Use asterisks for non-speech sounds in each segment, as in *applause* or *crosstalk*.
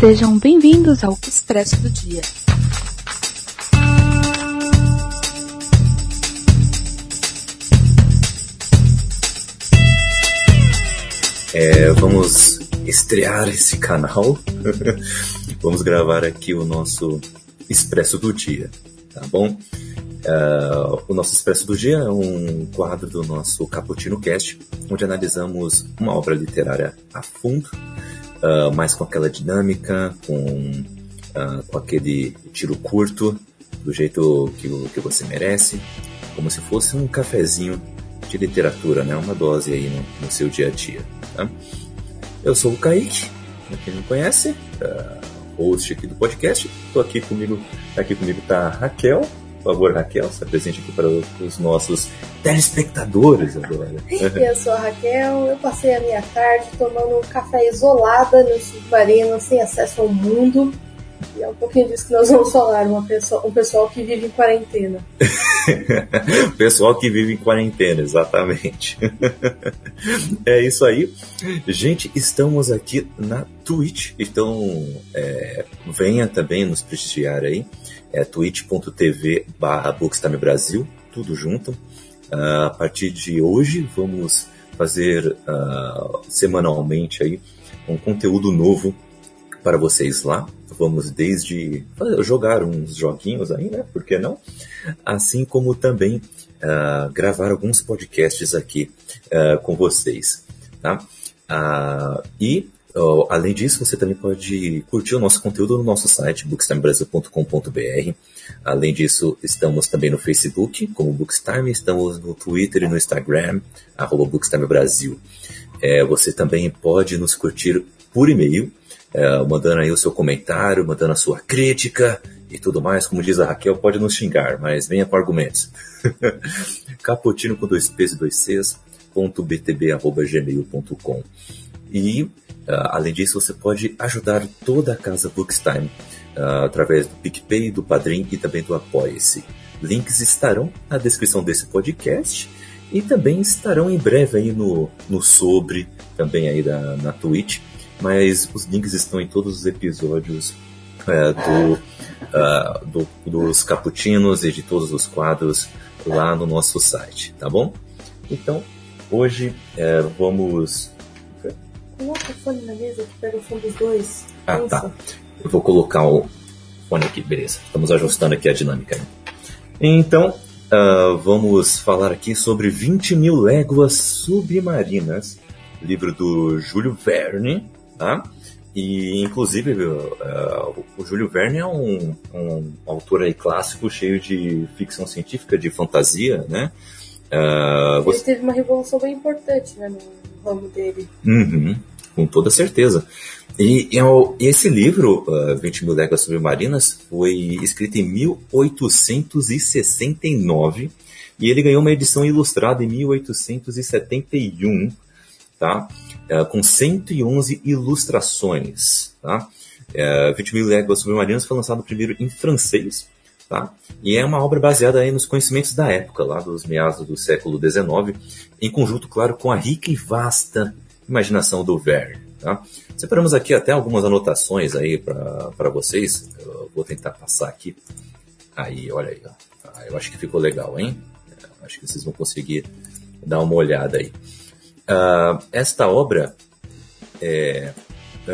Sejam bem-vindos ao Expresso do Dia. É, vamos estrear esse canal. *laughs* vamos gravar aqui o nosso Expresso do Dia, tá bom? Uh, o nosso Expresso do Dia é um quadro do nosso Caputino Cast, onde analisamos uma obra literária a fundo, uh, mais com aquela dinâmica, com, uh, com aquele tiro curto, do jeito que, que você merece, como se fosse um cafezinho de literatura, né? Uma dose aí no, no seu dia a dia. Tá? Eu sou o Kaique, pra quem não conhece, uh, host aqui do podcast. Estou aqui comigo, aqui comigo tá a Raquel. Por favor, Raquel, se apresente aqui para os nossos telespectadores agora. Eu sou a Raquel, eu passei a minha tarde tomando um café isolada no submarino, sem acesso ao mundo. E é um pouquinho disso que nós vamos falar, uma pessoa, um pessoal que vive em quarentena. *laughs* pessoal que vive em quarentena, exatamente. *laughs* é isso aí. Gente, estamos aqui na Twitch, então é, venha também nos prestigiar aí. É twitch.tv barra Brasil, tudo junto. Uh, a partir de hoje vamos fazer uh, semanalmente aí um conteúdo novo para vocês lá. Vamos desde jogar uns joguinhos aí, né? Por que não? Assim como também uh, gravar alguns podcasts aqui uh, com vocês, tá? Uh, e Uh, além disso, você também pode curtir o nosso conteúdo no nosso site, bookstimebrasil.com.br. Além disso, estamos também no Facebook, como Bookstime, estamos no Twitter e no Instagram, arroba Bookstimebrasil. É, você também pode nos curtir por e-mail, é, mandando aí o seu comentário, mandando a sua crítica e tudo mais. Como diz a Raquel, pode nos xingar, mas venha com argumentos. *laughs* Caputino com dois P's e dois C's, ponto btb, arroba, gmail.com. E, uh, além disso, você pode ajudar toda a casa Bookstime uh, através do PicPay, do Padrim e também do Apoia-se. Links estarão na descrição desse podcast e também estarão em breve aí no, no sobre, também aí da, na Twitch mas os links estão em todos os episódios é, do, uh, do, dos caputinos e de todos os quadros lá no nosso site, tá bom? Então, hoje é, vamos. Coloca o fone na mesa que pega o som dos dois. Ah, tá. Eu vou colocar o fone aqui, beleza. Estamos ajustando aqui a dinâmica. Então, uh, vamos falar aqui sobre 20 mil léguas submarinas, livro do Júlio Verne, tá? E, inclusive, uh, o Júlio Verne é um, um, autor aí clássico cheio de ficção científica, de fantasia, né? Uh, você... Ele teve uma revolução bem importante né, no ramo dele. Uhum, com toda certeza. E, e, esse livro, uh, 20 Mil Léguas Submarinas, foi escrito em 1869 e ele ganhou uma edição ilustrada em 1871 tá? É, com 111 ilustrações. Tá? É, 20 mil léguas submarinas foi lançado primeiro em francês, tá? E é uma obra baseada aí nos conhecimentos da época, lá dos meados do século XIX, em conjunto, claro, com a rica e vasta imaginação do Verne. Tá? Separamos aqui até algumas anotações aí para vocês. Eu vou tentar passar aqui. Aí, olha aí. Ó. Ah, eu acho que ficou legal, hein? Eu acho que vocês vão conseguir dar uma olhada aí. Uh, esta obra, é,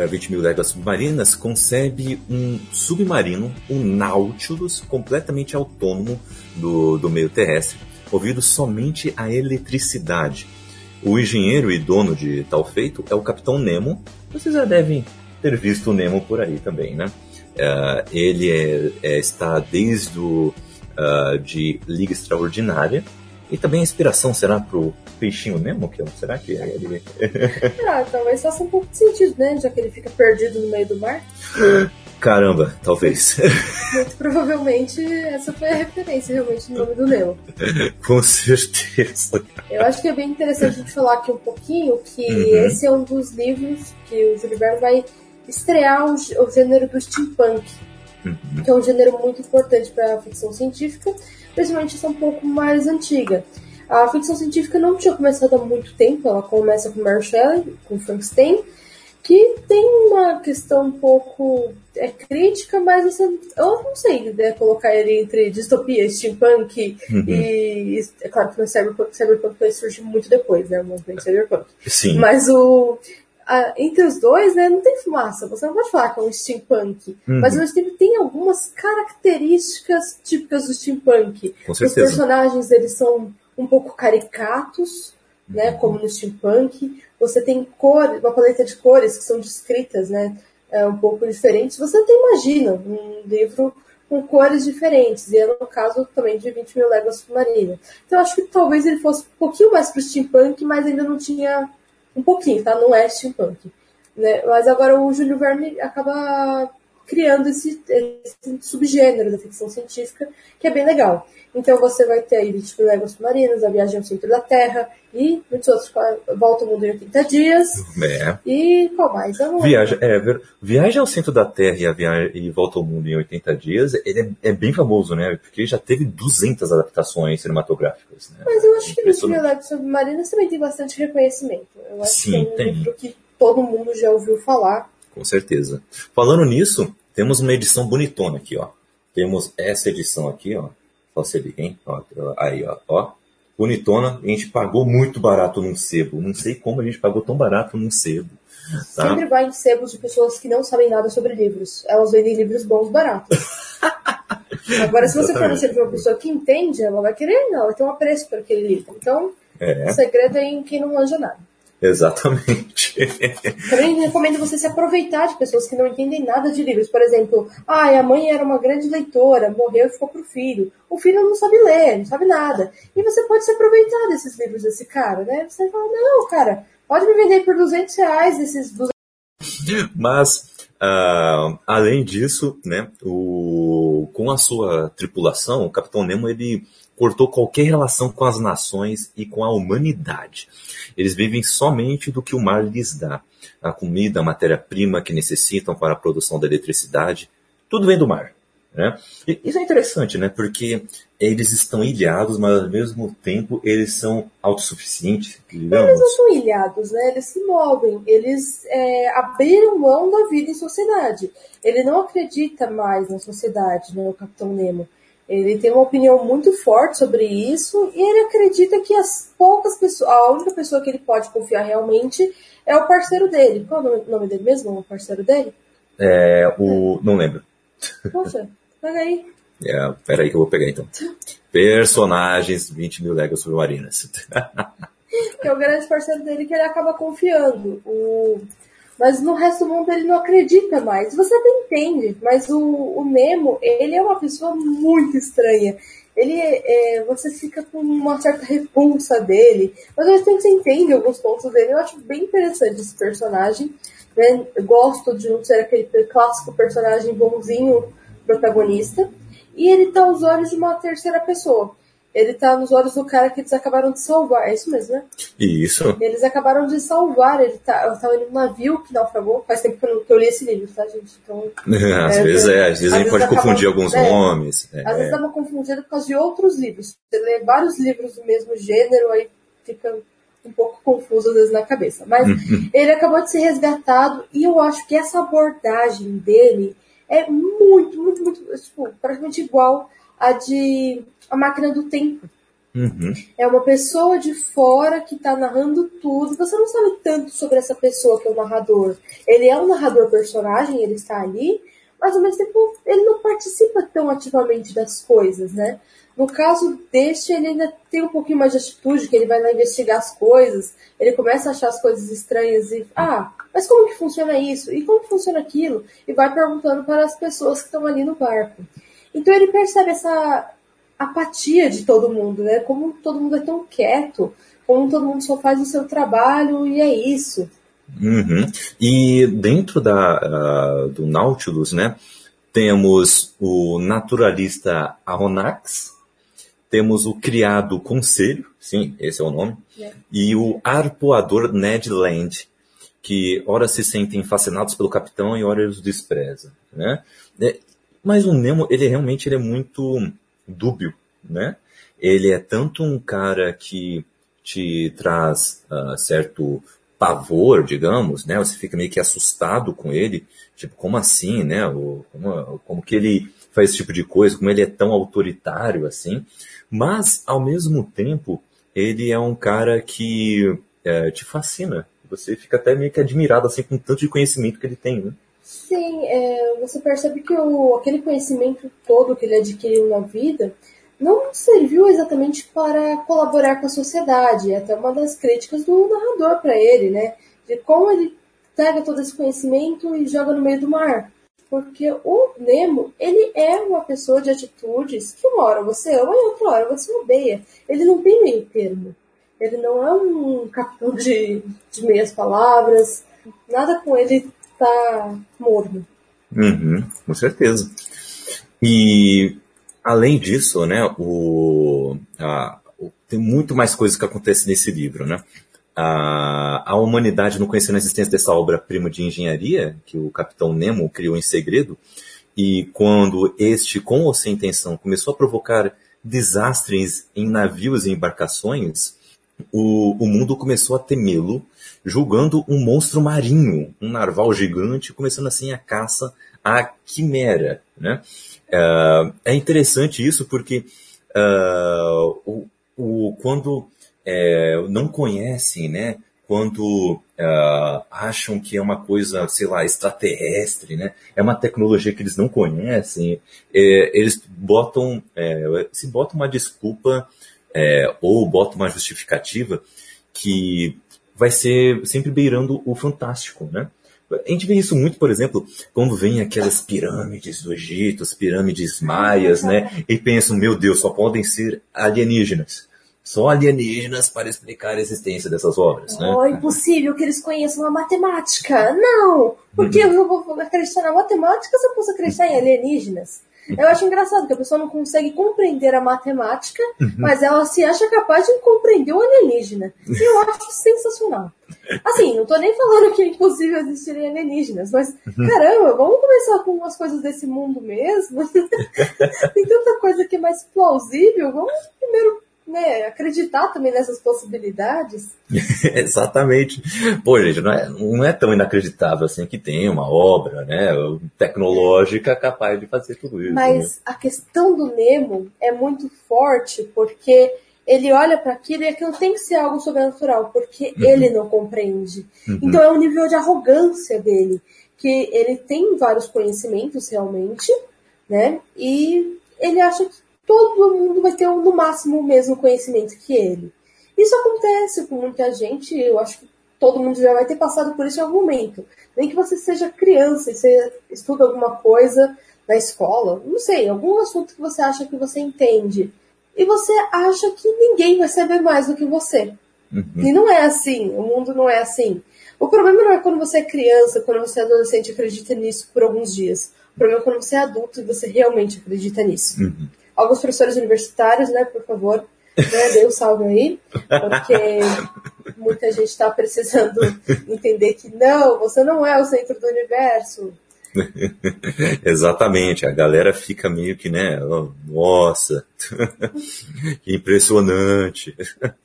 20 mil léguas submarinas, concebe um submarino, um Nautilus, completamente autônomo do, do meio terrestre, movido somente a eletricidade. O engenheiro e dono de tal feito é o Capitão Nemo. Vocês já devem ter visto o Nemo por aí também, né? Uh, ele é, é, está desde o, uh, de Liga Extraordinária, e também a inspiração será pro peixinho Nemo, que será que é ele? ah, talvez faça um pouco de sentido, né? Já que ele fica perdido no meio do mar. Caramba, talvez. Muito provavelmente essa foi a referência realmente no nome do Nemo. *laughs* Com certeza. Eu acho que é bem interessante a gente falar aqui um pouquinho que uhum. esse é um dos livros que o Verne vai estrear o, o gênero do steampunk, uhum. que é um gênero muito importante para a ficção científica principalmente essa um pouco mais antiga. A ficção científica não tinha começado há muito tempo, ela começa com Mary Shelley, com Frankenstein, que tem uma questão um pouco é, crítica, mas você, eu não sei né, colocar ele entre distopia, steampunk uhum. e. É claro que no Cyberpunk, Cyberpunk vai surgir muito depois, né? O movimento Cyberpunk. Sim. Mas o. Entre os dois, né, não tem fumaça. Você não pode falar que é um steampunk. Uhum. Mas o steampunk tem algumas características típicas do steampunk. Com certeza. Os personagens, eles são um pouco caricatos, né, uhum. como no steampunk. Você tem cores, uma paleta de cores que são descritas, né, é, um pouco diferentes. Você até imagina um livro com cores diferentes, e é no caso também de 20 mil léguas submarina. Então acho que talvez ele fosse um pouquinho mais para o steampunk, mas ainda não tinha um pouquinho, tá? Não é steampunk. Né? Mas agora o Júlio Verne acaba criando esse, esse, subgênero da ficção científica, que é bem legal. Então você vai ter aí 20 mil léguas submarinas, a viagem ao centro da Terra e muitos outros. Volta ao mundo em 80 dias. É. E qual mais? Viagem, é, viagem ao centro da Terra e, a viagem, e Volta ao Mundo em 80 dias, ele é, é, bem famoso, né? Porque já teve 200 adaptações cinematográficas. Né? Mas eu acho que 20 mil léguas submarinas também tem bastante reconhecimento. Eu acho Sim, que é um tem. livro que todo mundo já ouviu falar. Com certeza. Falando nisso, temos uma edição bonitona aqui, ó. Temos essa edição aqui, ó. Só se liga, hein? Ó, aí, ó, ó. Bonitona, a gente pagou muito barato num sebo. Não sei como a gente pagou tão barato num sebo. Tá? Sempre vai em sebos de pessoas que não sabem nada sobre livros. Elas vendem livros bons baratos. *laughs* Agora, se você for no sebo de uma pessoa que entende, ela vai querer, não, ela ter um apreço por aquele livro. Então, é. o segredo é em quem não manja nada. Exatamente. *laughs* Também recomendo você se aproveitar de pessoas que não entendem nada de livros. Por exemplo, ah, a mãe era uma grande leitora, morreu e ficou pro filho. O filho não sabe ler, não sabe nada. E você pode se aproveitar desses livros desse cara, né? Você fala, não, cara, pode me vender por 200 reais esses 200 *laughs* Mas, uh, além disso, né, o, com a sua tripulação, o Capitão Nemo, ele cortou qualquer relação com as nações e com a humanidade. Eles vivem somente do que o mar lhes dá. A comida, a matéria-prima que necessitam para a produção da eletricidade, tudo vem do mar. Né? E isso é interessante, né? Porque eles estão ilhados, mas ao mesmo tempo eles são autossuficientes, digamos. Eles não são ilhados, né? Eles se movem, eles é, abriram mão da vida em sociedade. Ele não acredita mais na sociedade, né? O Capitão Nemo. Ele tem uma opinião muito forte sobre isso e ele acredita que as poucas pessoas, a única pessoa que ele pode confiar realmente é o parceiro dele. Qual é o nome dele mesmo? O parceiro dele? É, o. Não lembro. Poxa, pega aí. É, peraí que eu vou pegar então. Personagens 20 mil léguas submarinas. *laughs* que é o grande parceiro dele que ele acaba confiando. O mas no resto do mundo ele não acredita mais. Você até entende, mas o, o Nemo, ele é uma pessoa muito estranha. Ele, é, você fica com uma certa repulsa dele, mas ao mesmo você entende alguns pontos dele. Eu acho bem interessante esse personagem. Né? Gosto de não ser aquele clássico personagem bonzinho protagonista. E ele tá aos olhos de uma terceira pessoa ele tá nos olhos do cara que eles acabaram de salvar. É isso mesmo, né? Isso. Eles acabaram de salvar. Ele tá, tava indo num navio que naufragou. Faz tempo que eu, que eu li esse livro, tá, gente? Então, *laughs* às é, vezes é, às vezes a gente pode confundir alguns é, nomes. É. Às vezes dá uma confundida por causa de outros livros. Você lê vários livros do mesmo gênero, aí fica um pouco confuso às vezes na cabeça. Mas uhum. *laughs* ele acabou de ser resgatado e eu acho que essa abordagem dele é muito, muito, muito, tipo, praticamente igual a de A Máquina do Tempo. Uhum. É uma pessoa de fora que está narrando tudo. Você não sabe tanto sobre essa pessoa que é o narrador. Ele é um narrador personagem, ele está ali, mas ao mesmo tempo ele não participa tão ativamente das coisas, né? No caso deste, ele ainda tem um pouquinho mais de atitude, que ele vai lá investigar as coisas, ele começa a achar as coisas estranhas e, ah, mas como que funciona isso? E como que funciona aquilo? E vai perguntando para as pessoas que estão ali no barco. Então ele percebe essa apatia de todo mundo, né? Como todo mundo é tão quieto, como todo mundo só faz o seu trabalho e é isso. Uhum. E dentro da, uh, do Nautilus, né, temos o naturalista Aronnax, temos o criado Conselho, sim, esse é o nome, é. e o arpoador Ned Land, que ora se sentem fascinados pelo capitão e ora os despreza. Né? É, mas o Nemo, ele realmente ele é muito dúbio, né? Ele é tanto um cara que te traz uh, certo pavor, digamos, né? Você fica meio que assustado com ele, tipo, como assim, né? O, como, como que ele faz esse tipo de coisa, como ele é tão autoritário assim. Mas, ao mesmo tempo, ele é um cara que é, te fascina. Você fica até meio que admirado assim com o tanto de conhecimento que ele tem, né? Sim, é, você percebe que o, aquele conhecimento todo que ele adquiriu na vida não serviu exatamente para colaborar com a sociedade. É até uma das críticas do narrador para ele, né? De como ele pega todo esse conhecimento e joga no meio do mar. Porque o Nemo, ele é uma pessoa de atitudes que uma hora você ama e outra hora você odeia. Ele não tem meio termo. Ele não é um capitão de, de meias palavras. Nada com ele tá morno. Uhum, com certeza. E além disso, né, o, a, o, tem muito mais coisas que acontecem nesse livro, né? A, a humanidade não conhecia a existência dessa obra-prima de engenharia que o capitão Nemo criou em segredo, e quando este, com ou sem intenção, começou a provocar desastres em navios e embarcações, o, o mundo começou a temê-lo, julgando um monstro marinho, um narval gigante, começando assim a caça à quimera. Né? Uh, é interessante isso porque uh, o, o, quando é, não conhecem, né? quando uh, acham que é uma coisa, sei lá, extraterrestre, né? É uma tecnologia que eles não conhecem, é, eles botam, é, se botam uma desculpa é, ou botam uma justificativa que vai ser sempre beirando o fantástico, né? A gente vê isso muito, por exemplo, quando vem aquelas pirâmides do Egito, as pirâmides maias, né? E pensam, meu Deus, só podem ser alienígenas. Só alienígenas para explicar a existência dessas obras, né? Oh, impossível que eles conheçam a matemática. Não! Porque uhum. eu vou acreditar na matemática se eu posso acreditar em alienígenas. Eu acho engraçado que a pessoa não consegue compreender a matemática, uhum. mas ela se acha capaz de compreender o alienígena. E eu acho sensacional. Assim, não tô nem falando que é impossível existirem alienígenas, mas uhum. caramba, vamos começar com umas coisas desse mundo mesmo. *laughs* Tem tanta coisa que é mais plausível, vamos primeiro né, acreditar também nessas possibilidades. *laughs* Exatamente. Pô, gente, não é, não é tão inacreditável assim que tem uma obra né, tecnológica capaz de fazer tudo isso. Mas né? a questão do Nemo é muito forte porque ele olha para aquilo e aquilo tem que ser algo sobrenatural, porque uhum. ele não compreende. Uhum. Então é um nível de arrogância dele, que ele tem vários conhecimentos realmente, né? E ele acha que todo mundo vai ter no máximo o mesmo conhecimento que ele. Isso acontece com muita gente, eu acho que todo mundo já vai ter passado por isso em algum momento. Nem que você seja criança e você estuda alguma coisa na escola, não sei, algum assunto que você acha que você entende. E você acha que ninguém vai saber mais do que você. Uhum. E não é assim, o mundo não é assim. O problema não é quando você é criança, quando você é adolescente e acredita nisso por alguns dias. O problema é quando você é adulto e você realmente acredita nisso. Uhum alguns professores universitários, né, por favor, né, dê um salve aí, porque muita gente está precisando entender que não, você não é o centro do universo. *laughs* Exatamente, a galera fica meio que, né, nossa, *laughs* que impressionante.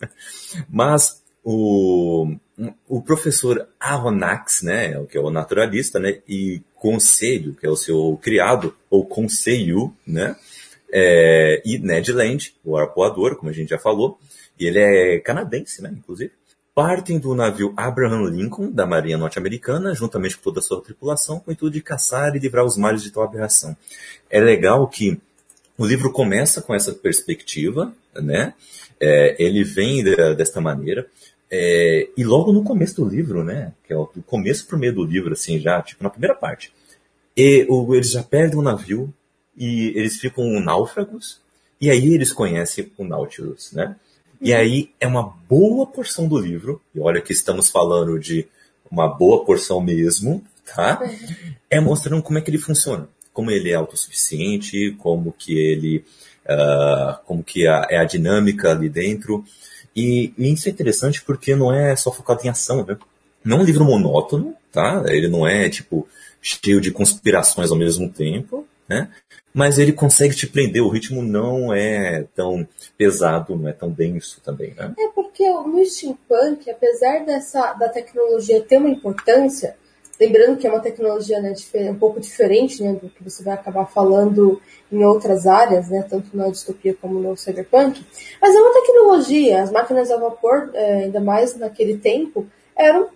*laughs* Mas o, o professor Aronnax, né, que é o naturalista, né, e Conselho, que é o seu criado, ou Conselho, né, é, e Ned Land, o arpoador, como a gente já falou, ele é canadense, né, inclusive, partem do navio Abraham Lincoln, da Marinha Norte-Americana, juntamente com toda a sua tripulação, com o intuito de caçar e livrar os mares de tal aberração. É legal que o livro começa com essa perspectiva, né? É, ele vem de, desta maneira. É, e logo no começo do livro, né? Que é o começo pro meio do livro, assim, já, tipo, na primeira parte. E o, eles já perdem o navio, e eles ficam náufragos, e aí eles conhecem o Nautilus, né? E uhum. aí é uma boa porção do livro, e olha que estamos falando de uma boa porção mesmo, tá? É mostrando como é que ele funciona, como ele é autossuficiente, como que ele, uh, como que a, é a dinâmica ali dentro. E, e, isso é interessante porque não é só focado em ação, né? Não é um livro monótono, tá? Ele não é, tipo, cheio de conspirações ao mesmo tempo, né? Mas ele consegue te prender, o ritmo não é tão pesado, não é tão denso também, né? É porque no steampunk, apesar dessa da tecnologia ter uma importância, lembrando que é uma tecnologia né, um pouco diferente né, do que você vai acabar falando em outras áreas, né, tanto na distopia como no cyberpunk, mas é uma tecnologia, as máquinas a vapor, é, ainda mais naquele tempo, eram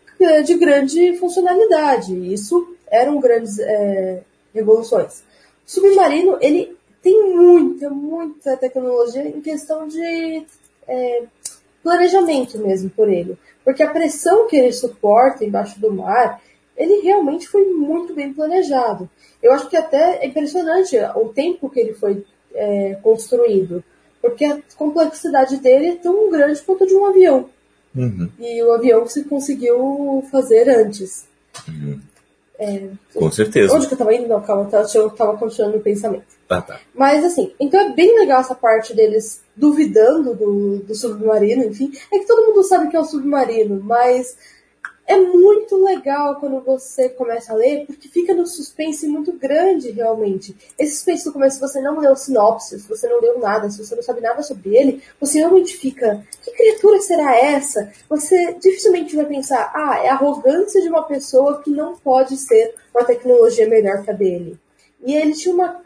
de grande funcionalidade, e isso eram grandes é, revoluções. Submarino, ele tem muita, muita tecnologia em questão de é, planejamento mesmo por ele. Porque a pressão que ele suporta embaixo do mar, ele realmente foi muito bem planejado. Eu acho que até é impressionante o tempo que ele foi é, construído. Porque a complexidade dele é tão grande quanto de um avião. Uhum. E o avião se conseguiu fazer antes. Uhum. É, Com certeza. Onde que eu tava indo? Não, calma, eu tava continuando o pensamento. Ah, tá. Mas assim, então é bem legal essa parte deles duvidando do, do submarino, enfim. É que todo mundo sabe que é o submarino, mas é muito legal quando você começa a ler, porque fica no suspense muito grande, realmente. Esse suspense no começo, se você não leu sinopse, se você não leu nada, se você não sabe nada sobre ele, você realmente fica, que criatura será essa? Você dificilmente vai pensar, ah, é a arrogância de uma pessoa que não pode ser uma tecnologia melhor que a dele. E ele tinha uma,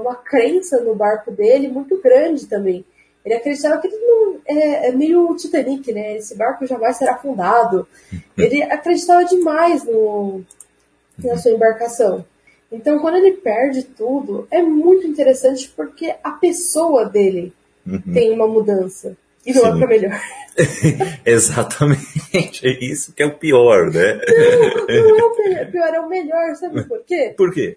uma crença no barco dele muito grande também. Ele acreditava que ele não, é, é, meio Titanic, né? Esse barco jamais será afundado. Ele acreditava demais no, na sua embarcação. Então, quando ele perde tudo, é muito interessante porque a pessoa dele uhum. tem uma mudança. E não Sim. é pra melhor. *laughs* Exatamente. É isso que é o pior, né? Não, não é o pior, é o melhor. Sabe por quê? Por quê?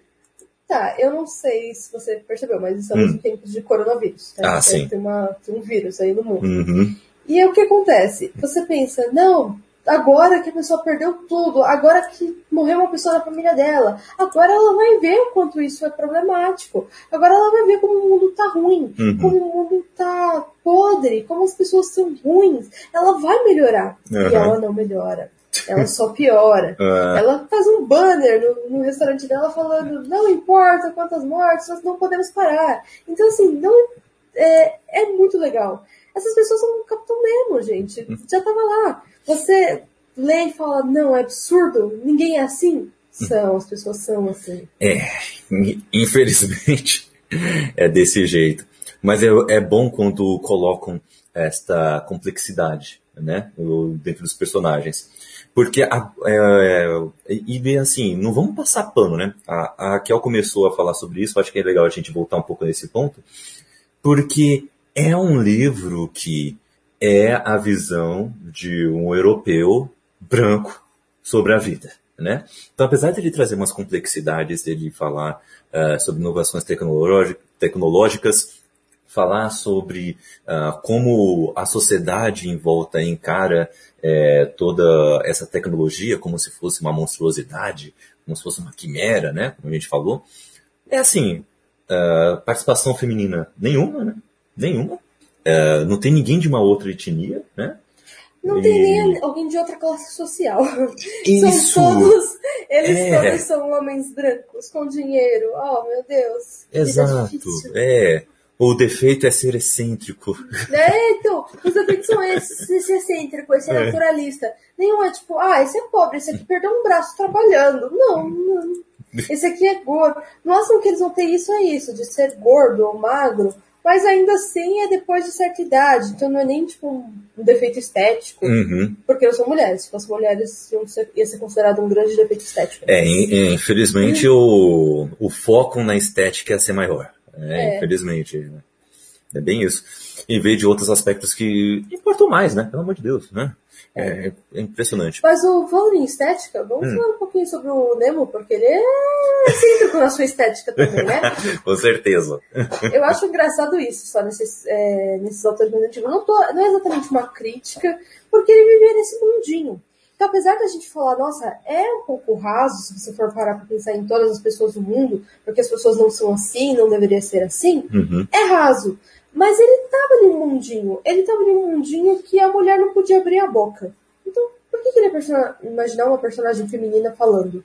Tá, eu não sei se você percebeu, mas estamos hum. em tempos de coronavírus. Né? Ah, sim. Tem, uma, tem um vírus aí no mundo. Uhum. E é o que acontece? Você pensa, não, agora que a pessoa perdeu tudo, agora que morreu uma pessoa da família dela, agora ela vai ver o quanto isso é problemático. Agora ela vai ver como o mundo tá ruim, uhum. como o mundo tá podre, como as pessoas são ruins. Ela vai melhorar. Uhum. E ela não melhora. Ela só piora. É. Ela faz um banner no, no, restaurante dela falando: não importa quantas mortes, nós não podemos parar. Então, assim, não, é, é muito legal. Essas pessoas são o Capitão Nemo, gente. Já tava lá. Você lê e fala: não, é absurdo, ninguém é assim. São, as pessoas são assim. É, infelizmente é desse jeito. Mas é, é bom quando colocam esta complexidade né, dentro dos personagens. Porque, a, é, e bem assim, não vamos passar pano, né? A, a Kel começou a falar sobre isso, acho que é legal a gente voltar um pouco nesse ponto, porque é um livro que é a visão de um europeu branco sobre a vida, né? Então, apesar de ele trazer umas complexidades, dele falar uh, sobre inovações tecnológicas, falar sobre uh, como a sociedade em volta encara é, toda essa tecnologia como se fosse uma monstruosidade, como se fosse uma quimera, né? Como a gente falou. É assim, uh, participação feminina nenhuma, né? Nenhuma. Uh, não tem ninguém de uma outra etnia, né? Não e... tem nem alguém de outra classe social. Isso. São todos, eles é. todos são homens brancos, com dinheiro. Oh, meu Deus. Exato. É. O defeito é ser excêntrico. É, então, os defeitos são esses, esse excêntrico, esse é. naturalista. Nenhum é tipo, ah, esse é pobre, esse aqui perdeu um braço trabalhando. Não, não. Esse aqui é gordo. Nossa, que eles vão ter isso é isso, de ser gordo ou magro, mas ainda assim é depois de certa idade, então não é nem tipo um, defeito estético, uhum. porque não são mulheres. Se fossem mulheres, ser, ia ser considerado um grande defeito estético. É, infelizmente o, o foco na estética ia ser maior. É, é. Infelizmente. Né? É bem isso. Em vez de outros aspectos que importam mais, né? Pelo amor de Deus, né? É, é impressionante. Mas o falando em estética, vamos hum. falar um pouquinho sobre o Nemo, porque ele é excêntrico na sua estética também, né? *laughs* Com certeza. Eu acho engraçado isso, só nesses, é, nesses autores mais antigos. Não, tô, não é exatamente uma crítica, porque ele vivia nesse mundinho. Então, apesar da gente falar, nossa, é um pouco raso se você for parar para pensar em todas as pessoas do mundo, porque as pessoas não são assim, não deveria ser assim, uhum. é raso. Mas ele estava em um mundinho. Ele estava em um mundinho que a mulher não podia abrir a boca. Então, por que, que ele ia imaginar uma personagem feminina falando?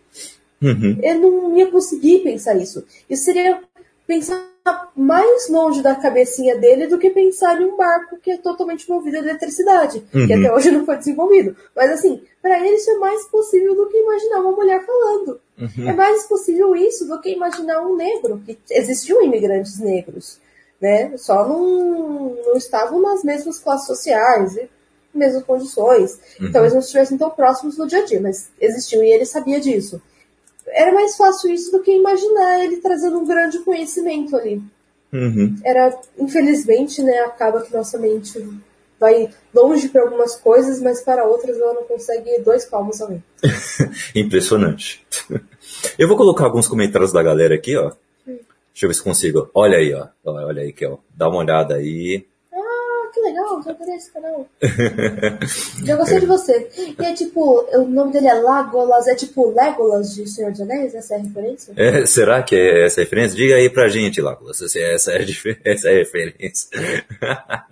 Uhum. Ele não ia conseguir pensar isso. Isso seria pensar mais longe da cabecinha dele do que pensar em um barco que é totalmente movido a eletricidade, uhum. que até hoje não foi desenvolvido. Mas assim, para ele isso é mais possível do que imaginar uma mulher falando. Uhum. É mais possível isso do que imaginar um negro, que existiam imigrantes negros, né? Só não, não estavam nas mesmas classes sociais e mesmas condições. Uhum. Talvez não estivessem tão próximos no dia a dia, mas existiam e ele sabia disso era mais fácil isso do que imaginar ele trazendo um grande conhecimento ali. Uhum. Era, infelizmente, né, acaba que nossa mente vai longe para algumas coisas, mas para outras ela não consegue dois palmos além. *laughs* Impressionante. *laughs* Eu vou colocar alguns comentários da galera aqui, ó. Hum. Deixa eu ver se consigo. Olha aí, ó. Olha aí, Kel. Dá uma olhada aí esse canal. já gostei de você. E é tipo, o nome dele é Lagolas, é tipo Legolas de Senhor dos Anéis? Essa é a referência? É, será que é essa a referência? Diga aí pra gente, Lagolas, se essa é, *laughs* essa é a referência.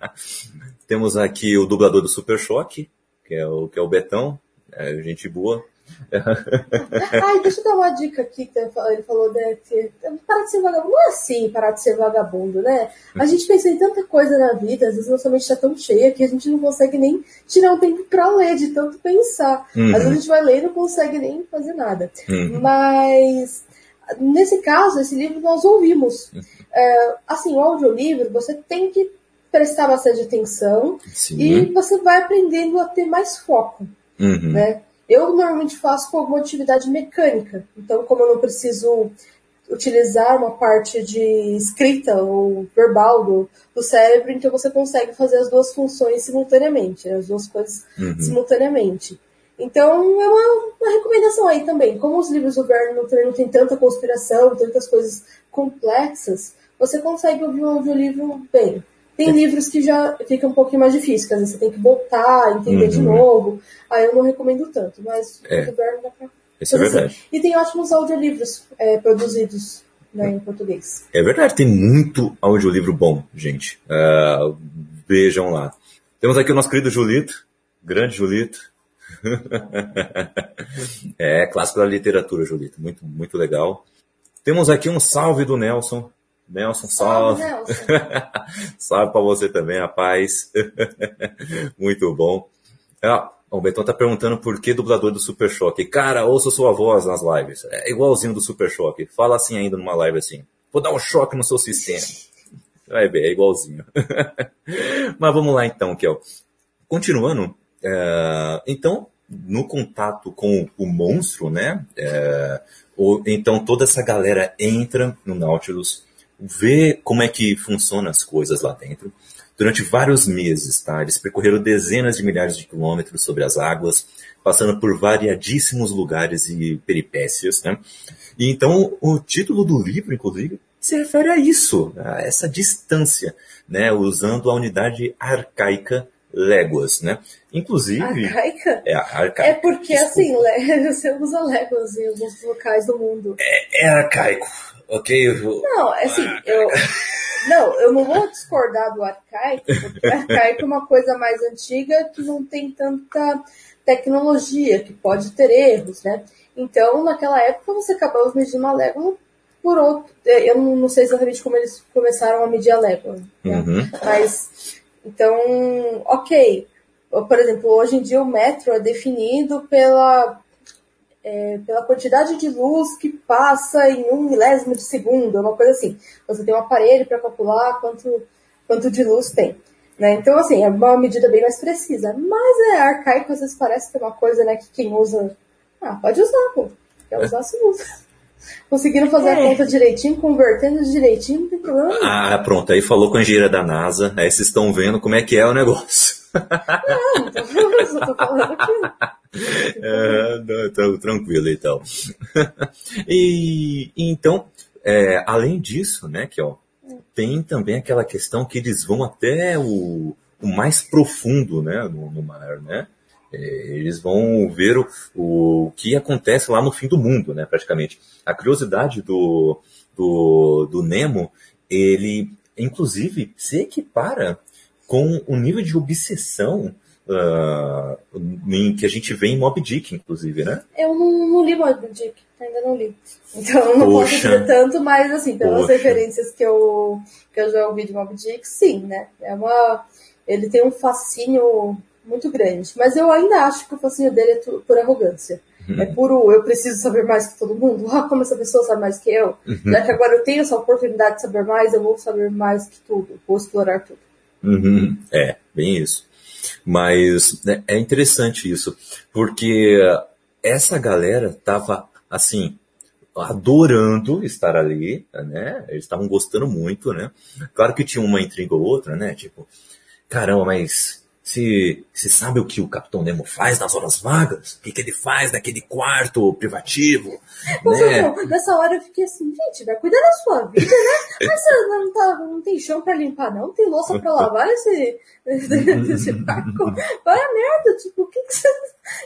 *laughs* Temos aqui o dublador do Super Choque, que é o, que é o Betão, é gente boa. *laughs* Ai, deixa eu dar uma dica aqui que ele falou, né? Que parar de ser vagabundo. Não é assim parar de ser vagabundo, né? A gente pensa em tanta coisa na vida, às vezes nossa mente está tão cheia que a gente não consegue nem tirar um tempo para ler, de tanto pensar. Uhum. Às vezes a gente vai ler e não consegue nem fazer nada. Uhum. Mas nesse caso, esse livro nós ouvimos. É, assim, o audiolivro, você tem que prestar bastante atenção Sim. e você vai aprendendo a ter mais foco. Uhum. Né? Eu normalmente faço com alguma atividade mecânica. Então, como eu não preciso utilizar uma parte de escrita ou verbal do, do cérebro, então você consegue fazer as duas funções simultaneamente, as duas coisas uhum. simultaneamente. Então, é uma, uma, recomendação aí também. Como os livros do Verne também não tem tanta conspiração, tantas coisas complexas, você consegue ouvir um audiolivro bem. Tem livros que já fica um pouquinho mais difícil, que às vezes você tem que voltar, entender uhum. de novo. Aí eu não recomendo tanto, mas é. o dá pra Isso é verdade. Assim. E tem ótimos audiolivros é, produzidos né, em português. É verdade, tem muito audiolivro bom, gente. Uh, vejam lá. Temos aqui o nosso querido Julito, grande Julito. *laughs* é, clássico da literatura, Julito. Muito, muito legal. Temos aqui um salve do Nelson. Nelson, salve. Nelson. *laughs* salve para você também, rapaz. *laughs* Muito bom. Ah, o Betão tá perguntando por que dublador do Super Choque. Cara, ouça sua voz nas lives. É igualzinho do Super Choque. Fala assim ainda numa live assim. Vou dar um choque no seu sistema. *laughs* Vai ver, é igualzinho. Mas vamos lá então, Kel. Continuando, é, então, no contato com o monstro, né? É, ou, então toda essa galera entra no Nautilus ver como é que funcionam as coisas lá dentro. Durante vários meses, tá? Eles percorreram dezenas de milhares de quilômetros sobre as águas, passando por variadíssimos lugares e peripécias, né? E então o título do livro, inclusive, se refere a isso, a essa distância, né? Usando a unidade arcaica léguas, né? Inclusive. Arcaica? É, arcaica. É porque, assim, *laughs* você usa léguas em alguns locais do mundo. É, é arcaico ok? Não, é assim, ah, eu. *laughs* Não, eu não vou discordar do arcaico, porque o arcaico é uma coisa mais antiga que não tem tanta tecnologia, que pode ter erros, né? Então, naquela época, você acabava medindo uma légua por outro. É, eu não sei exatamente como eles começaram a medir a légua, né? uhum. mas. Então, ok. Por exemplo, hoje em dia o metro é definido pela é, pela quantidade de luz que passa em um milésimo de segundo, uma coisa assim. Você tem um aparelho para calcular quanto, quanto de luz tem. Né? Então, assim, é uma medida bem mais precisa. Mas é arcaico, às vezes parece ter uma coisa né, que quem usa. Ah, pode usar, pô. Quer usar, se usa. *laughs* Conseguindo fazer é. a conta direitinho, convertendo direitinho, não tem problema. Ah, pronto. Aí falou com a engenheira da NASA. Aí vocês estão vendo como é que é o negócio. Não, não tô falando, só tô falando aqui. *laughs* É, tô, tranquilo, então. *laughs* e, então, é, além disso, né, que ó, tem também aquela questão que eles vão até o, o mais profundo, né, no, no mar, né? É, eles vão ver o, o que acontece lá no fim do mundo, né, praticamente. A curiosidade do, do, do Nemo, ele, inclusive, se equipara com o nível de obsessão uh, em, que a gente vê em Mob Dick, inclusive, né? Eu não, não li Mob Dick, ainda não li. Então não Poxa. posso dizer tanto, mas assim, pelas Poxa. referências que eu, que eu já ouvi de Mob Dick, sim, né? É uma, ele tem um fascínio muito grande. Mas eu ainda acho que o fascínio dele é por arrogância. Uhum. É puro, eu preciso saber mais que todo mundo. Ah, como essa pessoa sabe mais que eu. Uhum. Já que agora eu tenho essa oportunidade de saber mais, eu vou saber mais que tudo. Vou explorar tudo. Uhum. É, bem isso. Mas né, é interessante isso, porque essa galera tava, assim, adorando estar ali, né? Eles estavam gostando muito, né? Claro que tinha uma intriga ou outra, né? Tipo, caramba, mas se, se sabe o que o Capitão Nemo faz nas horas vagas? O que, que ele faz naquele quarto privativo? Mas, né? Não, nessa hora eu fiquei assim, gente, vai cuidar da sua vida, né? Mas você não, tá, não tem chão pra limpar, não? Tem louça pra lavar esse, *laughs* esse barco? Vai a merda, tipo, o que, que você.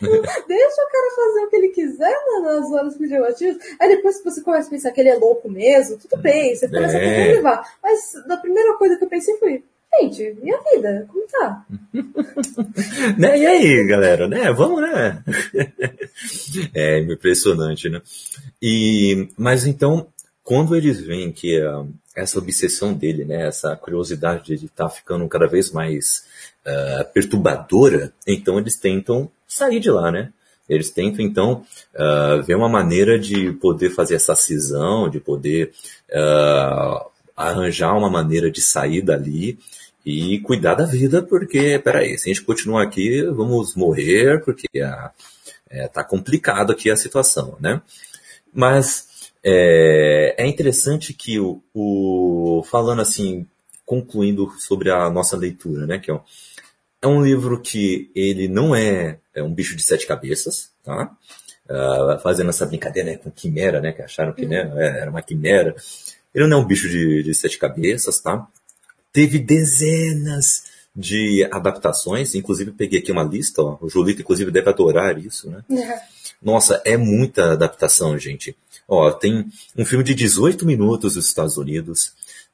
*laughs* Deixa o cara fazer o que ele quiser nas horas privativas. Aí depois que você começa a pensar que ele é louco mesmo, tudo bem, você começa é. a levar. Mas a primeira coisa que eu pensei foi, gente, e a vida? Como tá? *laughs* né? E aí, galera, né? Vamos, né? *laughs* é impressionante, né? E, mas então, quando eles veem que uh, essa obsessão dele, né? Essa curiosidade de estar tá ficando cada vez mais uh, perturbadora, então eles tentam sair de lá, né? Eles tentam, então, uh, ver uma maneira de poder fazer essa cisão, de poder uh, arranjar uma maneira de sair dali e cuidar da vida, porque, peraí, se a gente continuar aqui, vamos morrer, porque a, é, tá complicado aqui a situação, né? Mas é, é interessante que o, o, falando assim, concluindo sobre a nossa leitura, né, que é, é um livro que ele não é, é um bicho de sete cabeças, tá? Uh, fazendo essa brincadeira né, com quimera, né, que acharam que né, era uma quimera. Ele não é um bicho de, de sete cabeças, tá? Teve dezenas de adaptações, inclusive peguei aqui uma lista, ó, o Julito inclusive deve adorar isso, né? É. Nossa, é muita adaptação, gente. Ó, tem um filme de 18 minutos dos Estados Unidos,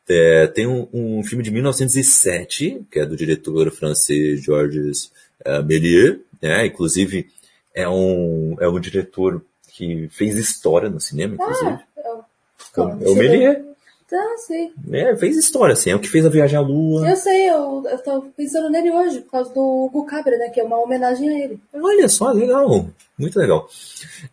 é, tem um, um, filme de 1907, que é do diretor francês Georges uh, Méliès, né? Inclusive é um, é um diretor que fez história no cinema, inclusive. Ah, é o, é o Méliès. Ah, sei. É, fez história, assim. É o que fez a Viagem à Lua. Eu sei, eu, eu tô pensando nele hoje, por causa do Hugo Cabra, né? Que é uma homenagem a ele. Olha só, legal. Muito legal.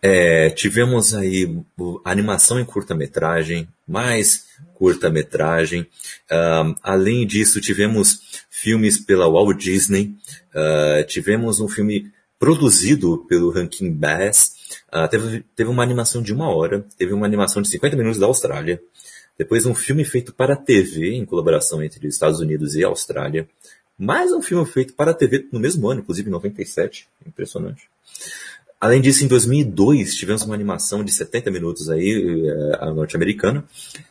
É, tivemos aí animação em curta-metragem, mais curta-metragem. Um, além disso, tivemos filmes pela Walt Disney. Uh, tivemos um filme produzido pelo Rankin Bass. Uh, teve, teve uma animação de uma hora. Teve uma animação de 50 minutos da Austrália. Depois um filme feito para a TV, em colaboração entre os Estados Unidos e a Austrália. Mais um filme feito para a TV no mesmo ano, inclusive em 97. Impressionante. Além disso, em 2002, tivemos uma animação de 70 minutos aí, eh, a norte-americana.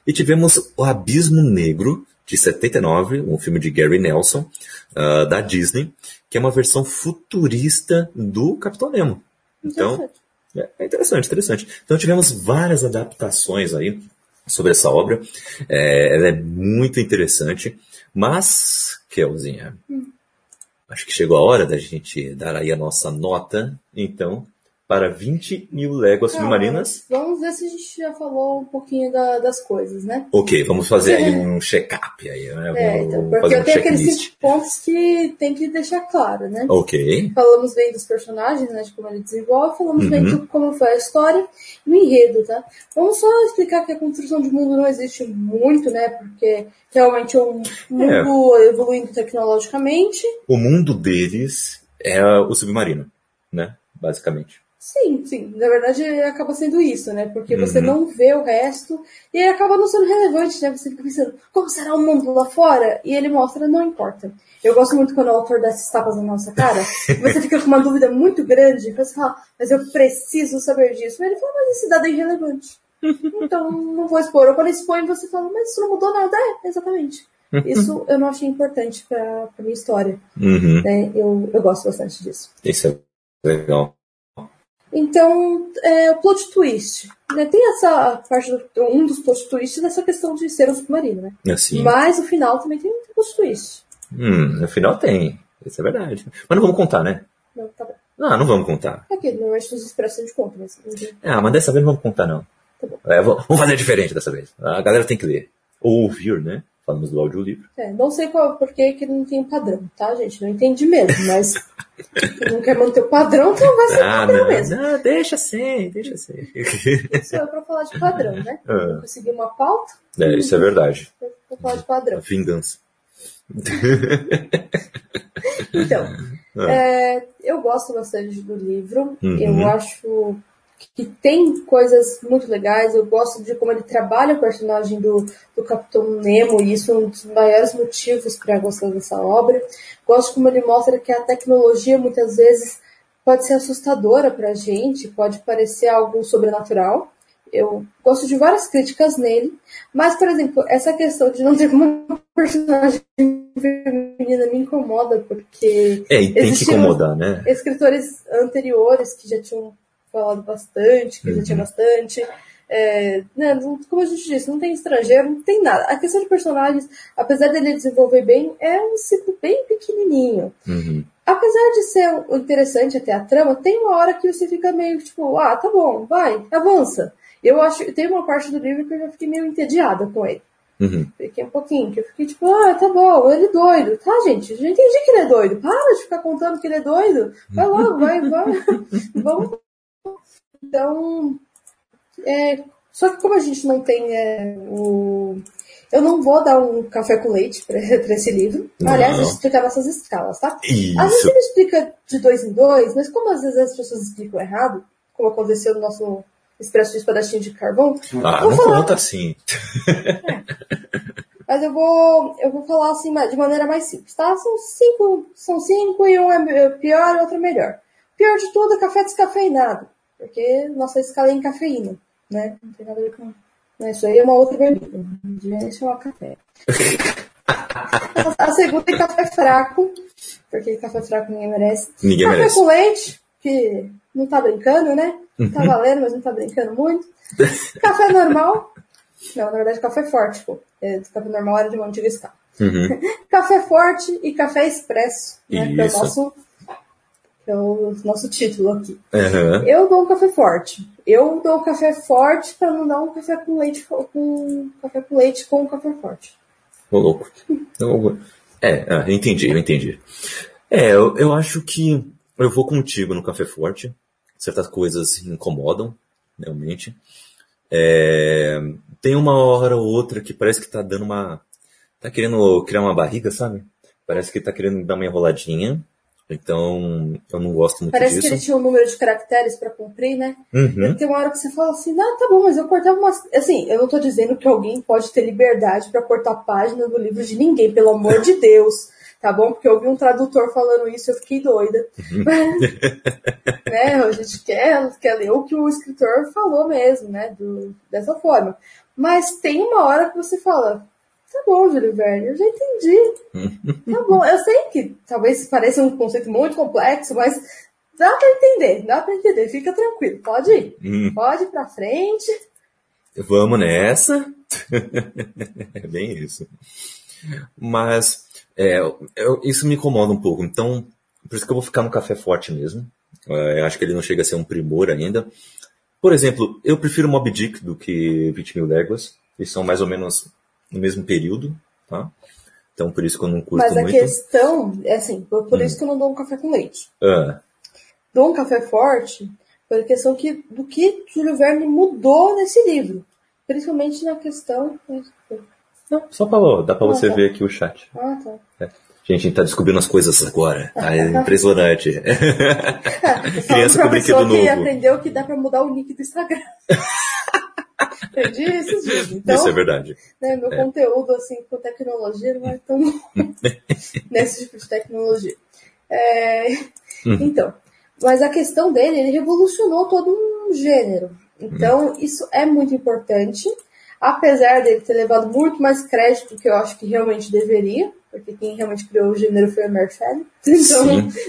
E tivemos O Abismo Negro, de 79, um filme de Gary Nelson, uh, da Disney, que é uma versão futurista do Capitão Nemo. Então, é, é interessante, interessante. Então tivemos várias adaptações aí sobre essa obra. É, ela é muito interessante, mas, Kelzinha, hum. acho que chegou a hora da gente dar aí a nossa nota, então, para 20 mil léguas submarinas. Vamos ver se a gente já falou um pouquinho da, das coisas, né? Ok, vamos fazer aí um check-up aí, né? É, então, porque eu um tenho aqueles cinco pontos que tem que deixar claro, né? Ok. Falamos bem dos personagens, né? De como ele desenvolve, falamos uhum. bem de como foi a história e o enredo, tá? Vamos só explicar que a construção de mundo não existe muito, né? Porque realmente é um mundo é. evoluindo tecnologicamente. O mundo deles é o submarino, né? Basicamente. Sim, sim. Na verdade, acaba sendo isso, né? Porque uhum. você não vê o resto e acaba não sendo relevante, né? Você fica pensando, como será o mundo lá fora? E ele mostra, não importa. Eu gosto muito quando o autor dá esses tapas na nossa cara. *laughs* você fica com uma dúvida muito grande, você fala, mas eu preciso saber disso. Mas ele fala, mas esse dado é irrelevante. *laughs* Então, não vou expor. Ou quando expõe, você fala, mas isso não mudou nada. É, exatamente. *laughs* Isso eu não achei importante pra, pra minha história. Uhum. Né? Eu, eu gosto bastante disso. Isso é legal. Então, é, o plot twist. Né? Tem essa parte, do, um dos plot twists dessa questão de ser um submarino, né? Assim. Mas o final também tem um plot twist. Hum, no final tem. Isso é verdade. Mas não vamos contar, né? Não, tá bom. Não, não vamos contar. É que normalmente nos expressos de conta, mas. Ah, mas dessa vez não vamos contar, não. Tá bom. É, vamos fazer diferente dessa vez. A galera tem que ler. Ou ouvir, né? Falamos do audiolivro. É, não sei qual, por que não tem um padrão, tá, gente? Não entendi mesmo, mas *laughs* não quer manter o padrão, então vai ser Ah, padrão não, mesmo. não, deixa assim, deixa assim. Isso é pra falar de padrão, né? *laughs* Ah. Consegui uma pauta, É, isso é verdade. pra falar de padrão. Vingança. *laughs* Então, Ah. é, eu gosto bastante do livro. Uhum. Eu acho que tem coisas muito legais. Eu gosto de como ele trabalha o personagem do, do Capitão Nemo, e isso é um dos maiores motivos para gostar dessa obra. Gosto como ele mostra que a tecnologia muitas vezes pode ser assustadora para a gente, pode parecer algo sobrenatural. Eu gosto de várias críticas nele, mas, por exemplo, essa questão de não ter *laughs* uma personagem feminina me incomoda, porque É, e tem que incomodar, né? escritores anteriores que já tinham falado bastante, que já tinha bastante. É, né, não- como a gente disse, não tem estrangeiro, não tem nada. A questão de personagens, apesar dele desenvolver bem, é um ciclo bem pequenininho. Uhum. Apesar de ser interessante até a trama, tem uma hora que você fica meio tipo, ah, tá bom, vai, avança. Eu acho, tem uma parte do livro que eu já fiquei meio entediada com ele. Uhum. Fiquei um pouquinho, que eu fiquei tipo, ah, tá bom, ele é doido. Tá, gente, já entendi que ele é doido. Para de ficar contando que ele é doido. Vai logo, vai, vai. *laughs* Vamos. Então, é, só que como a gente não tem é, o... Eu não vou dar um café com leite pra, *laughs* pra esse livro. Não. Aliás, a gente explicar nossas escalas, tá? A gente Isso. sempre explica de dois em dois, mas como às vezes as pessoas explicam errado, como aconteceu no nosso Expresso de Espadachim de Carvão, Ah, não falar. conta assim. Mas eu vou, eu vou falar assim de maneira mais simples, tá? São cinco, são cinco e um é pior e outro é melhor. Pior de tudo é café descafeinado, porque nossa escala é em cafeína, né? Não tem nada a ver com. né? Isso aí é uma outra bebida. Devia chamar café. *laughs* A segunda é café fraco, porque café fraco ninguém merece. Ninguém café merece. com leite, que não tá brincando, né? Tá valendo, mas não tá brincando muito. Café normal. Não, na verdade, café forte, pô. É, café normal era de uma antiga escala. Uhum. *laughs* Café forte e café expresso, né? Que é o Isso. nosso, é o nosso título aqui. Aham. Eu dou um café forte. Eu dou um café forte para não dar um café com leite com café com leite com café forte. Ô, louco. Eu- é, ah, eu entendi, eu entendi. É, eu, eu acho que eu vou contigo no café forte. Certas coisas incomodam, realmente. É, tem uma hora ou outra que parece que tá dando uma. Tá querendo criar uma barriga, sabe? Parece que tá querendo dar uma enroladinha. Então, eu não gosto muito Parece que disso. ele tinha um número de caracteres para cumprir, né? Uhum. Tem uma hora que você fala assim, ah, tá bom, mas eu cortava umas. Assim, eu não tô dizendo que alguém pode ter liberdade para cortar página do livro de ninguém, pelo amor de *laughs* Deus. Tá bom? Porque eu vi um tradutor falando isso e eu fiquei doida. *laughs* né? A gente quer, quer ler o que o escritor falou mesmo, né? Do, dessa forma. Mas tem uma hora que você fala, tá bom, Júlio Verne, eu já entendi. *laughs* Tá bom, eu sei que talvez pareça um conceito muito complexo, mas dá pra entender, dá pra entender, fica tranquilo, pode ir. Hum, Pode ir pra frente. vamos nessa. *laughs* é bem isso. Mas é, eu- isso me incomoda um pouco. Então, por isso que eu vou ficar no café forte mesmo. É, eu acho que ele não chega a ser um primor ainda. Por exemplo, eu prefiro Mob Dick do que 20 mil léguas. Eles são mais ou menos no mesmo período, tá? Então, por isso que eu não curto Mas a muito. questão é assim, por, por isso que eu não dou um café com leite. Ah, Dou um café forte pela questão que, do que Júlio Verne mudou nesse livro. Principalmente na questão. não, só pra, dá pra Ah, você tá. ver aqui o chat. Ah, tá. Gente, a gente tá descobrindo as coisas agora. Tá é *laughs* impressionante. *laughs* Criança com brinquedo que novo. aprendeu que dá pra mudar o nick do Instagram. *laughs* Entendi esses dias. Então, Isso é verdade. né, meu conteúdo assim com tecnologia não é tão *laughs* nesse tipo de tecnologia. É, Uhum. Então, mas a questão dele, ele revolucionou todo um gênero. Então, isso é muito importante, apesar dele ter levado muito mais crédito do que eu acho que realmente deveria, porque quem realmente criou o gênero foi Mary Shelley. *laughs* Então,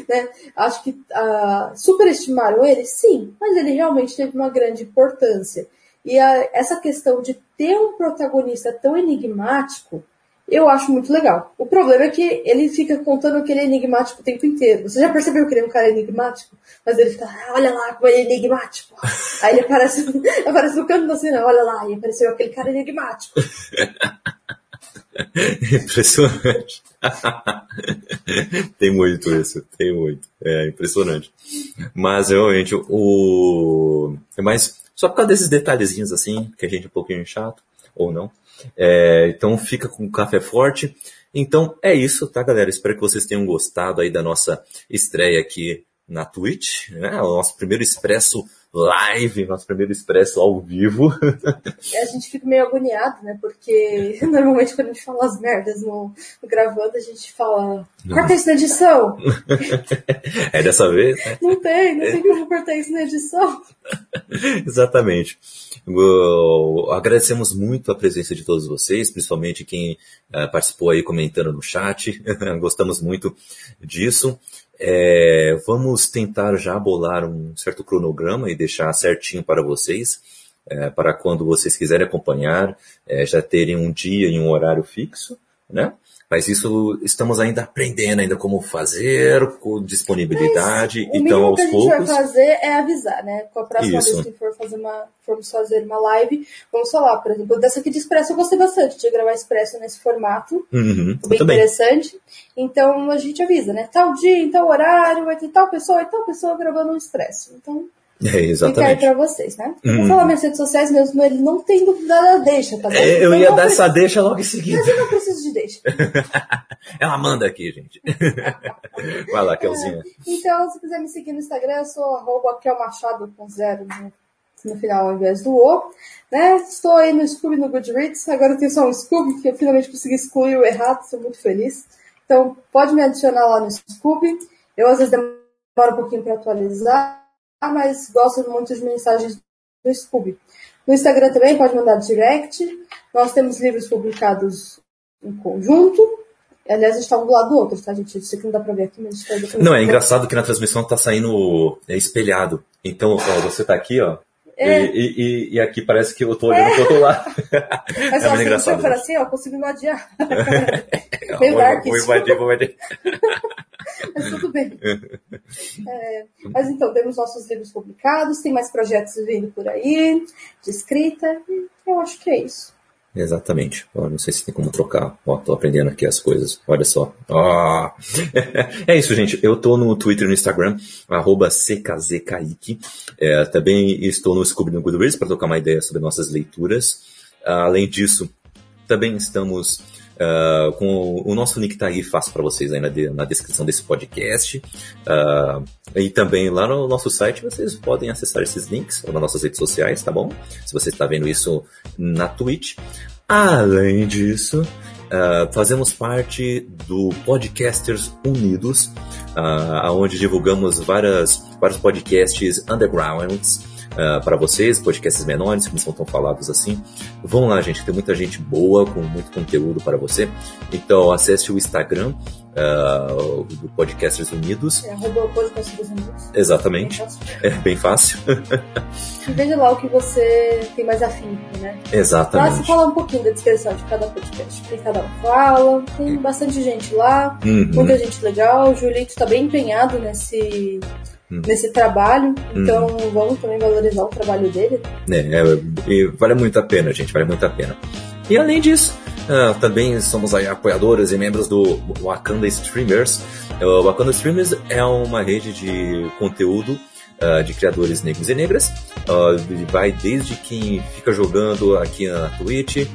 né, acho que ah, superestimaram ele, sim, mas ele realmente teve uma grande importância. E a- essa questão de ter um protagonista tão enigmático, Eu acho muito legal. O problema é que ele fica contando que ele é enigmático o tempo inteiro. Você já percebeu que ele é um cara enigmático? Mas ele fica, ah, olha lá como ele é enigmático. *laughs* Aí ele aparece, *laughs* aparece no canto da cena, olha lá, e apareceu aquele cara enigmático. *laughs* impressionante. tem muito isso, tem muito. É impressionante. Mas realmente, o. Mas só por causa desses detalhezinhos assim, que a gente é um pouquinho chato, ou não. É, então fica com café forte. Então é isso, tá, galera? Espero que vocês tenham gostado aí da nossa estreia aqui na Twitch, né? O nosso primeiro expresso live, nosso primeiro expresso ao vivo. a gente fica meio agoniado, né? Porque *laughs* normalmente quando a gente fala as merdas no, no gravando, a gente fala, corta isso na edição. *laughs* é dessa vez? Né? Não tem, não tem como cortar isso na edição. *laughs* Exatamente. agradecemos muito a presença de todos vocês, principalmente quem uh, participou aí comentando no chat. Gostamos muito disso. É, vamos tentar já bolar um certo cronograma e deixar certinho para vocês, é, para quando vocês quiserem acompanhar, é, já terem um dia e um horário fixo, né? Mas isso estamos ainda aprendendo ainda como fazer, com disponibilidade. Mas, então, aos poucos. O que a gente vai fazer é avisar, né? Com a próxima isso. vez que for fazer uma, formos fazer uma live, vamos falar, por exemplo, dessa aqui de Expresso eu gostei bastante de gravar Expresso nesse formato. Uhum, bem interessante. Então a gente avisa, né? Tal dia, em tal horário, vai ter tal pessoa e tal pessoa gravando um Expresso. Então é, exatamente. Fica aí pra vocês, né? Uhum. Vou falar minhas redes sociais mesmo, ele não tem nada deixa, tá bom? É, eu, ia dar essa deixa logo em seguida. Mas eu não preciso de *laughs* Ela manda aqui, gente. *laughs* Vai lá, Kelzinha. É, então, se quiser me seguir no Instagram, eu sou arroba Machado com zero no, no, final ao invés do O. Né? Estou aí no Scooby no Goodreads. Agora eu tenho só um Scooby, que eu finalmente consegui excluir o errado, estou muito feliz. Então, pode me adicionar lá no Scooby. Eu às vezes demoro um pouquinho para atualizar mas gosto muito de mensagens do Scooby. No Instagram também pode mandar direct. Nós temos livros publicados em conjunto. Aliás, a gente está um do lado do outro, tá, gente? Isso aqui não dá pra ver aqui, mas tá Não, é engraçado que na transmissão tá saindo é, espelhado. Então, ó, você tá aqui, ó. É. E, e, e, aqui parece que eu tô olhando é. pro outro lado. *laughs* Mas é muito engraçado. Se eu assim, ó, consigo invadir. *laughs* Meio dark. Vou invadir, vou invadir. mas tudo bem. É, mas então, temos nossos livros publicados, tem mais projetos vindo por aí, de escrita, e eu acho que é isso. Exatamente. não sei se tem como trocar. Ó, tô aprendendo aqui as coisas. Olha só. *laughs* É isso, gente. Eu tô no Twitter e no Instagram, arroba CKZKaique. É, também estou no Scooby no Goodreads para trocar uma ideia sobre nossas leituras. Além disso, também estamos Uh, com o nosso link tá aí fácil para vocês aí na, de, na, descrição desse podcast. Uh, e também lá no nosso site vocês podem acessar esses links ou nas nossas redes sociais, tá bom? Se você está vendo isso na Twitch. Além disso, uh, fazemos parte do Podcasters Unidos, uh, onde divulgamos várias, vários podcasts undergrounds uh, para vocês, podcasts menores, que não são tão falados assim. Vão lá, gente, tem muita gente boa, com muito conteúdo para você. Então, acesse o Instagram uh, do Podcasters Unidos. É, arroba Podcasters Unidos. Exatamente. É bem fácil. e veja lá o que você tem mais afim, né? Exatamente. Pra falar um pouquinho da descrição de cada podcast. que cada um fala, tem bastante gente lá, uhum. muita gente legal. O Julito tá bem empenhado nesse hum. nesse trabalho. Então hum. vamos também valorizar o trabalho dele. É, é, vale muito a pena, gente, vale muito a pena. E além disso, uh, também somos aí apoiadores e membros do Wakanda Streamers. Uh, o Wakanda Streamers é uma rede de conteúdo uh, de criadores negros e negras. vai desde quem fica jogando aqui na Twitch,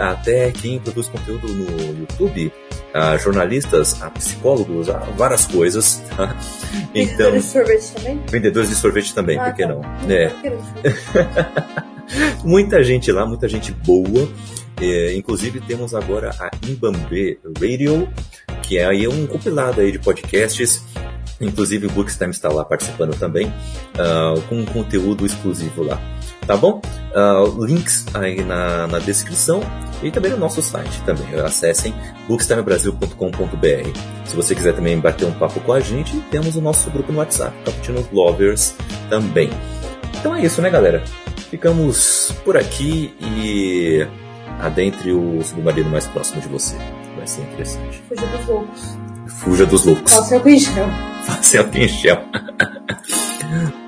até quem produz conteúdo no YouTube, a jornalistas, a psicólogos, a várias coisas. Tá? Então, vendedores de sorvete também? Vendedores de sorvete também, ah, por que tá. não? É. *laughs* muita gente lá, muita gente boa. É, inclusive temos agora a Imbambe Radio, que é aí um compilado aí de podcasts Inclusive o Bookstime está lá participando também, uh, com um conteúdo exclusivo lá. Tá bom? Uh, links aí na, na descrição e também no nosso site também. Acessem bookstimebrasil.com.br. Se você quiser também bater um papo com a gente, temos o nosso grupo no WhatsApp, Cappuccino Lovers também. Então é isso, né, galera? Ficamos por aqui e Adentre o submarino mais próximo de você. Vai ser interessante. Fuja dos loucos. Fuja dos loucos. Faça o pinchão. *laughs* Faça o pinchão. *laughs*